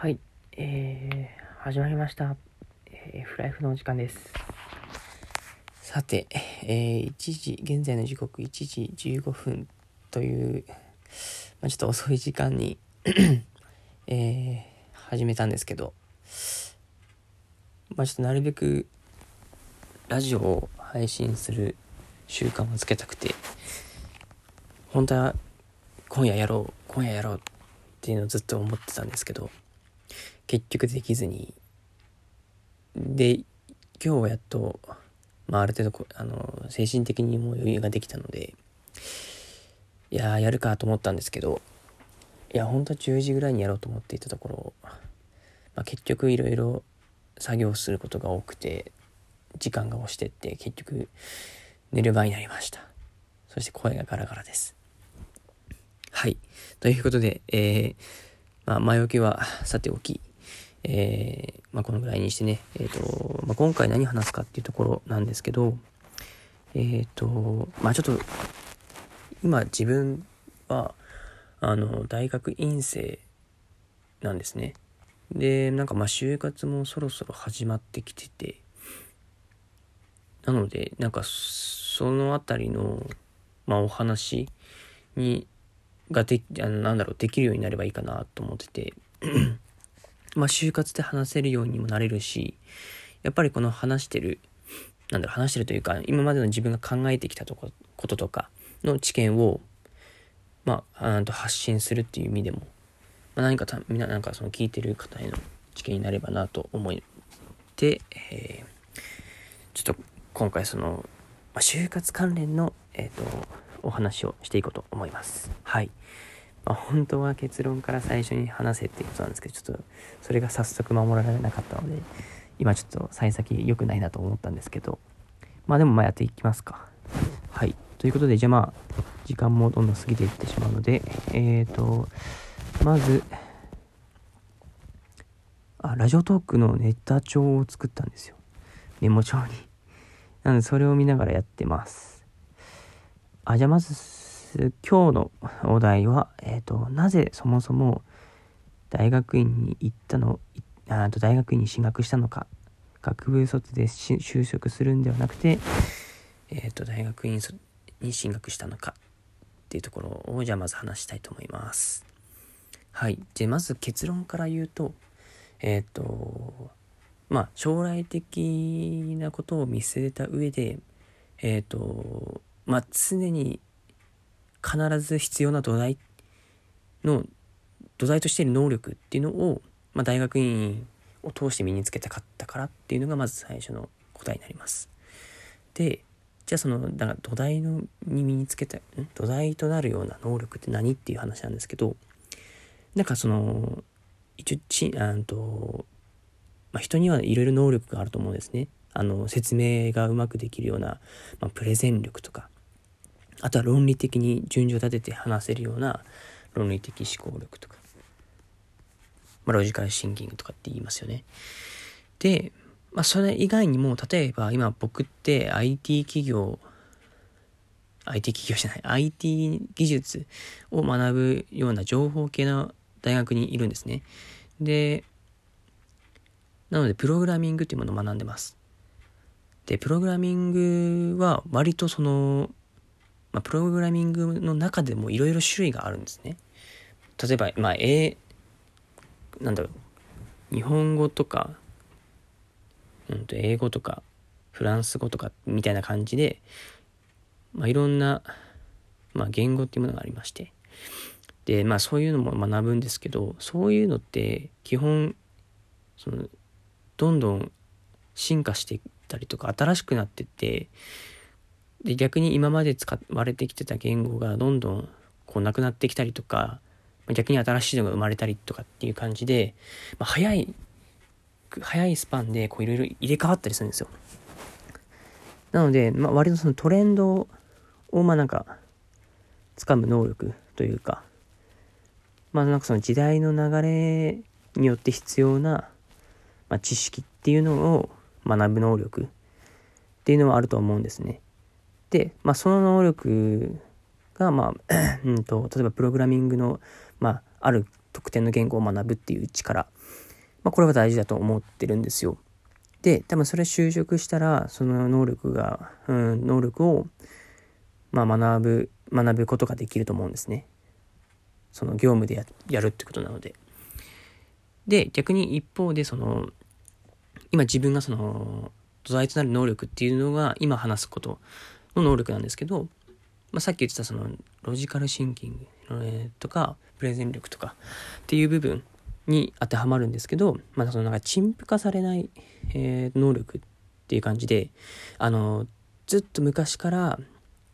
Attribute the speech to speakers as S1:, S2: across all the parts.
S1: はい、えー、始まりました。えー、フライフのお時間です。さて、えー、1時、現在の時刻1時15分という、まあ、ちょっと遅い時間にえー、始めたんですけど、まあ、ちょっとなるべくラジオを配信する習慣をつけたくて、本当は今夜やろう、今夜やろうっていうのをずっと思ってたんですけど、結局できずに。で今日はやっと、まあ、ある程度あの精神的にも余裕ができたのでいややるかと思ったんですけどいや本当は10時ぐらいにやろうと思っていたところ、まあ、結局いろいろ作業することが多くて時間が押してって結局寝る場になりました。そして声がガラガラです。はい。ということで、えー、まあ、前置きはさておき。えー、まあ、このぐらいにしてね、えっ、ー、と、まあ、今回何話すかっていうところなんですけど、えっ、ー、と、まあ、ちょっと、今自分は、あの、大学院生なんですね。で、なんかま、就活もそろそろ始まってきてて、なので、なんか、そのあたりの、まあ、お話に、がで、あのなんだろう、できるようになればいいかなと思っててまあ、就活で話せるようにもなれるし、やっぱりこの話してる、なんだろう、話してるというか、今までの自分が考えてきたとここととかの知見を、まあ、あと発信するっていう意味でも、まあ、何かた、みんななんかその聞いてる方への知見になればなと思って、えー、ちょっと今回その、まあ、就活関連の、えっ、ー、と、お話をしていこうと思います。はい。まあ、本当は結論から最初に話せっていうことなんですけど、ちょっとそれが早速守られなかったので、今ちょっと幸先良くないなと思ったんですけど、まあでもまあやっていきますか。はい。ということで、じゃあまあ、時間もどんどん過ぎていってしまうので、えっ、ー、と、まず、あ、ラジオトークのネタ帳を作ったんですよ。メモ帳に。なので、それを見ながらやってます。あ、じゃあまず、今日のお題は、えっ、ー、と、なぜそもそも大学院に行ったの、あと大学院に進学したのか、学部卒で就職するんではなくて、えっ、ー、と、大学院に進学したのかっていうところを、じゃあまず話したいと思います。はい。で、まず結論から言うと、えっ、ー、と、まあ、将来的なことを見据えた上で、えっ、ー、と、まあ、常に必ず必要な土台の土台としている能力っていうのを、まあ、大学院を通して身につけたかったからっていうのがまず最初の答えになります。でじゃあそのだから土台のに身につけた土台となるような能力って何っていう話なんですけどなんかその一応ちあと、まあ、人にはいろいろ能力があると思うんですね。あの説明がうまくできるような、まあ、プレゼン力とかあとは論理的に順序立てて話せるような論理的思考力とか、まあ、ロジカルシンキングとかって言いますよね。で、まあ、それ以外にも、例えば今僕って IT 企業、IT 企業じゃない、IT 技術を学ぶような情報系の大学にいるんですね。で、なので、プログラミングっていうものを学んでます。で、プログラミングは割とその、まあ、プログラミングの中でもいろいろ種類があるんですね。例えば、まあ、えなんだろう、日本語とか、うんと、英語とか、フランス語とか、みたいな感じで、まあ、いろんな、まあ、言語っていうものがありまして、で、まあ、そういうのも学ぶんですけど、そういうのって、基本、その、どんどん進化していったりとか、新しくなってって、で逆に今まで使われてきてた言語がどんどんこうなくなってきたりとか逆に新しいのが生まれたりとかっていう感じで、まあ、早い早いスパンでこういろいろ入れ替わったりするんですよなので、まあ、割とそのトレンドをまあなんか掴む能力というかまあなんかその時代の流れによって必要な、まあ、知識っていうのを学ぶ能力っていうのはあると思うんですね。で、まあ、その能力が、まあ うんと、例えばプログラミングの、まあ、ある特定の言語を学ぶっていう力まあ、これは大事だと思ってるんですよ。で、多分それ就職したら、その能力が、うん、能力を、まあ、学ぶ、学ぶことができると思うんですね。その業務でややるってことなので。で、逆に一方で、その、今自分がその、土台となる能力っていうのが、今話すことの能力なんですけど、まあ、さっき言ってたその、ロジカルシンキング、とか、プレゼン力とかっていう部分に当てはまるんですけど、まあ、そのなんか陳腐化されない、えー、能力っていう感じで、あの、ずっと昔から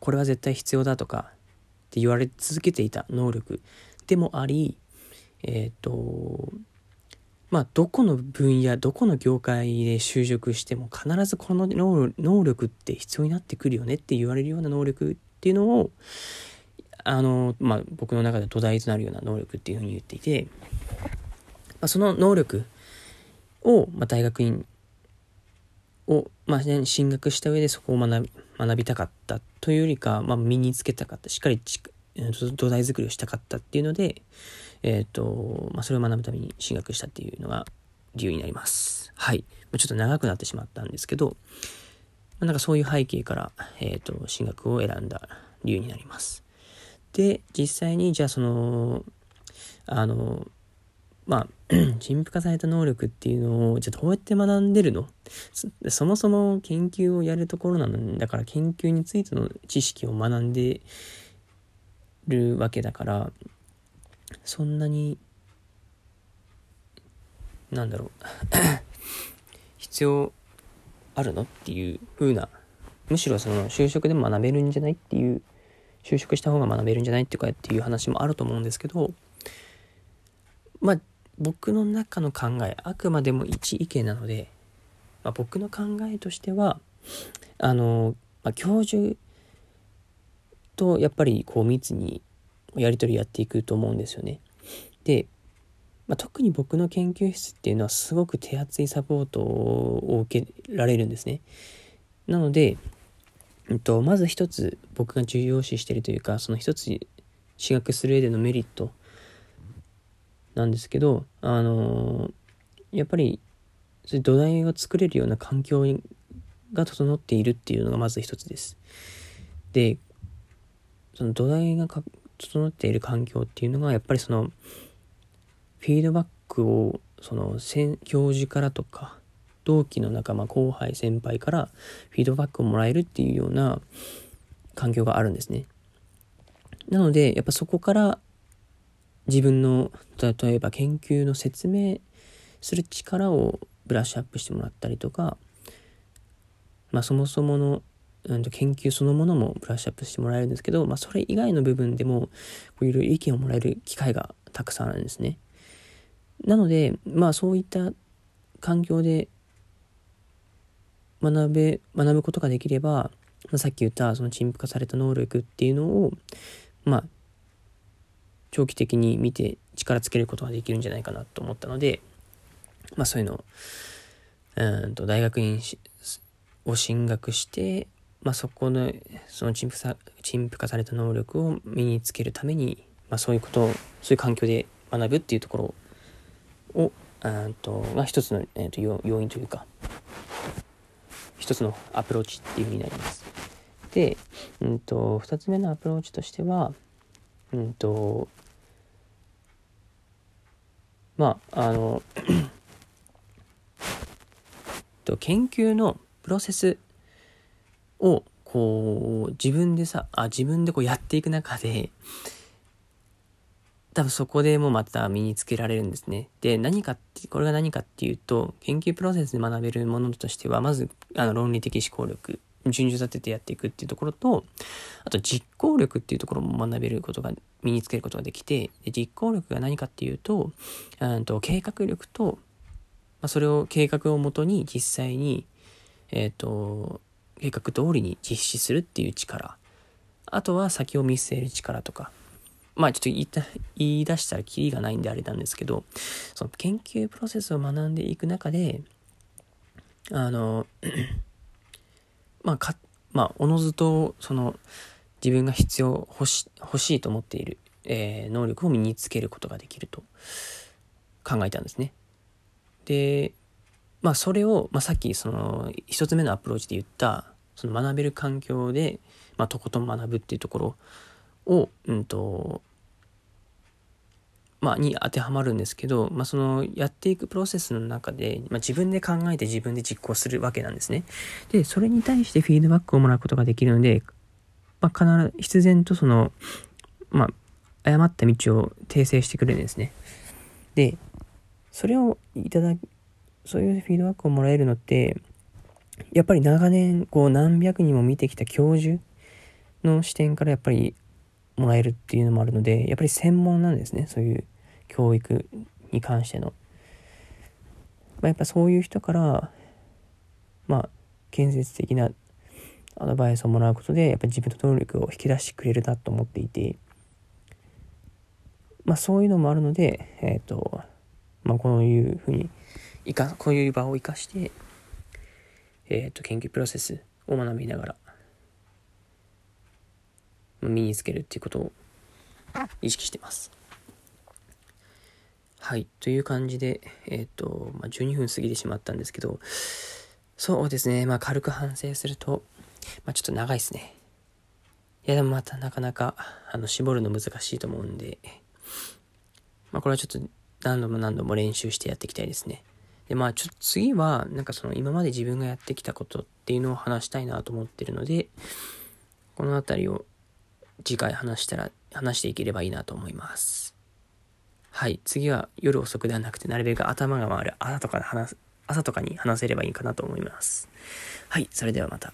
S1: これは絶対必要だとかって言われ続けていた能力でもあり、えっ、ー、と、まあ、どこの分野、どこの業界で就職しても必ずこの能力って必要になってくるよねって言われるような能力っていうのを、あの、まあ、僕の中で土台となるような能力っていうふうに言っていて、まあ、その能力を、まあ、大学院を、まあ、進学した上でそこを学び学びたかったというよりか、まあ、身につけたかったしっかり土台作りをしたかったっていうので、えっ、ー、と、まあ、それを学ぶために進学したっていうのが理由になります。はい。ちょっと長くなってしまったんですけど、なんかそういう背景から、えっ、ー、と、進学を選んだ理由になります。で、実際に、じゃあその、あの、まあ、陳腐化された能力っていうのを、じゃあどうやって学んでるの？そもそも研究をやるところなんだから研究についての知識を学んでるわけだから、そんなに、なんだろう。必要あるのっていう風な、むしろその就職でも学べるんじゃないっていう就職した方が学べるんじゃないっていうかっていう話もあると思うんですけど、まあ、僕の中の考え、あくまでも一意見なので、まあ、僕の考えとしては、あの、まあ、教授とやっぱりこう密にやり取りやっていくと思うんですよね。で、まあ、特に僕の研究室っていうのはすごく手厚いサポートを受けられるんですね。なので、えっと、まず一つ僕が重要視してるというかその一つ進学する上でのメリットなんですけどあのやっぱり土台を作れるような環境が整っているっていうのがまず一つです。でその土台が整っている環境っていうのがやっぱりそのフィードバックをその教授からとか同期の仲間後輩先輩からフィードバックをもらえるっていうような環境があるんですね。なのでやっぱそこから自分の例えば研究の説明する力をブラッシュアップしてもらったりとか、まあ、そもそもの、うん、と研究そのものもブラッシュアップしてもらえるんですけど、まあ、それ以外の部分でもいろいろ意見をもらえる機会がたくさんあるんですね。なのでまあそういった環境で学べ、学ぶことができれば、まあ、さっき言ったその陳腐化された能力っていうのを、まあ、長期的に見て力つけることができるんじゃないかなと思ったので、まあそういうのを、うんと大学院を進学して、まあそこの、その陳腐さ、陳腐化された能力を身につけるために、まあそういうことを、そういう環境で学ぶっていうところを、うんと、が一つの、えー、と要因というか、一つのアプローチっていうふうになります。で、うんと、二つ目のアプローチとしては、うんと、まあ、あの と、研究のプロセスを、こう、自分でさ、あ、自分でこうやっていく中で、多分そこでもまた身につけられるんですね。で、何かって、これが何かっていうと、研究プロセスで学べるものとしては、まず、あの、論理的思考力、順序立ててやっていくっていうところと、あと実行力っていうところも学べることが、身につけることができて、で実行力が何かっていうと、うんと計画力と、まあ、それを計画をもとに実際に、えっ、ー、と、計画通りに実施するっていう力。あとは先を見据える力とか、まあちょっと言いた言い出したらキリがないんであれなんですけど、その研究プロセスを学んでいく中で、あの、まあか、まあ、おのずと、その、自分が必要、欲し欲しいと思っている、えー、能力を身につけることができると考えたんですね。で、まあそれを、まあ、さっきその一つ目のアプローチで言ったその学べる環境で、まあ、とことん学ぶっていうところを、うんと、まあ、に当てはまるんですけど、まあ、そのやっていくプロセスの中で、まあ、自分で考えて自分で実行するわけなんですね。で、それに対してフィードバックをもらうことができるので、まあ、必ず必然とその、まあ、誤った道を訂正してくれるんですね。で、それをいただそういうフィードバックをもらえるのって、やっぱり長年、こう何百人も見てきた教授の視点からやっぱりもらえるっていうのもあるので、やっぱり専門なんですね、そういう教育に関しての。まあ、やっぱそういう人から、まあ、建設的なアドバイスをもらうことで、やっぱり自分の能力を引き出してくれるなと思っていて、まあそういうのもあるので、えっ、ー、と、まあこういうふうに、いか、こういう場を生かして、えっ、ー、と、研究プロセスを学びながら、身につけるっていうことを意識してます。はい。という感じで、えっ、ー、と、まあ、12分過ぎてしまったんですけど、そうですね。まあ、軽く反省すると、まあ、ちょっと長いですね。いや、でもまたなかなか、あの、絞るの難しいと思うんで、まあ、これはちょっと何度も何度も練習してやっていきたいですね。で、まあ、ちょっと次は、なんかその今まで自分がやってきたことっていうのを話したいなと思ってるので、この辺りを次回話したら、話していければいいなと思います。はい。次は夜遅くではなくて、なるべく頭が回る朝とかで話す、朝とかに話せればいいかなと思います。はい。それではまた。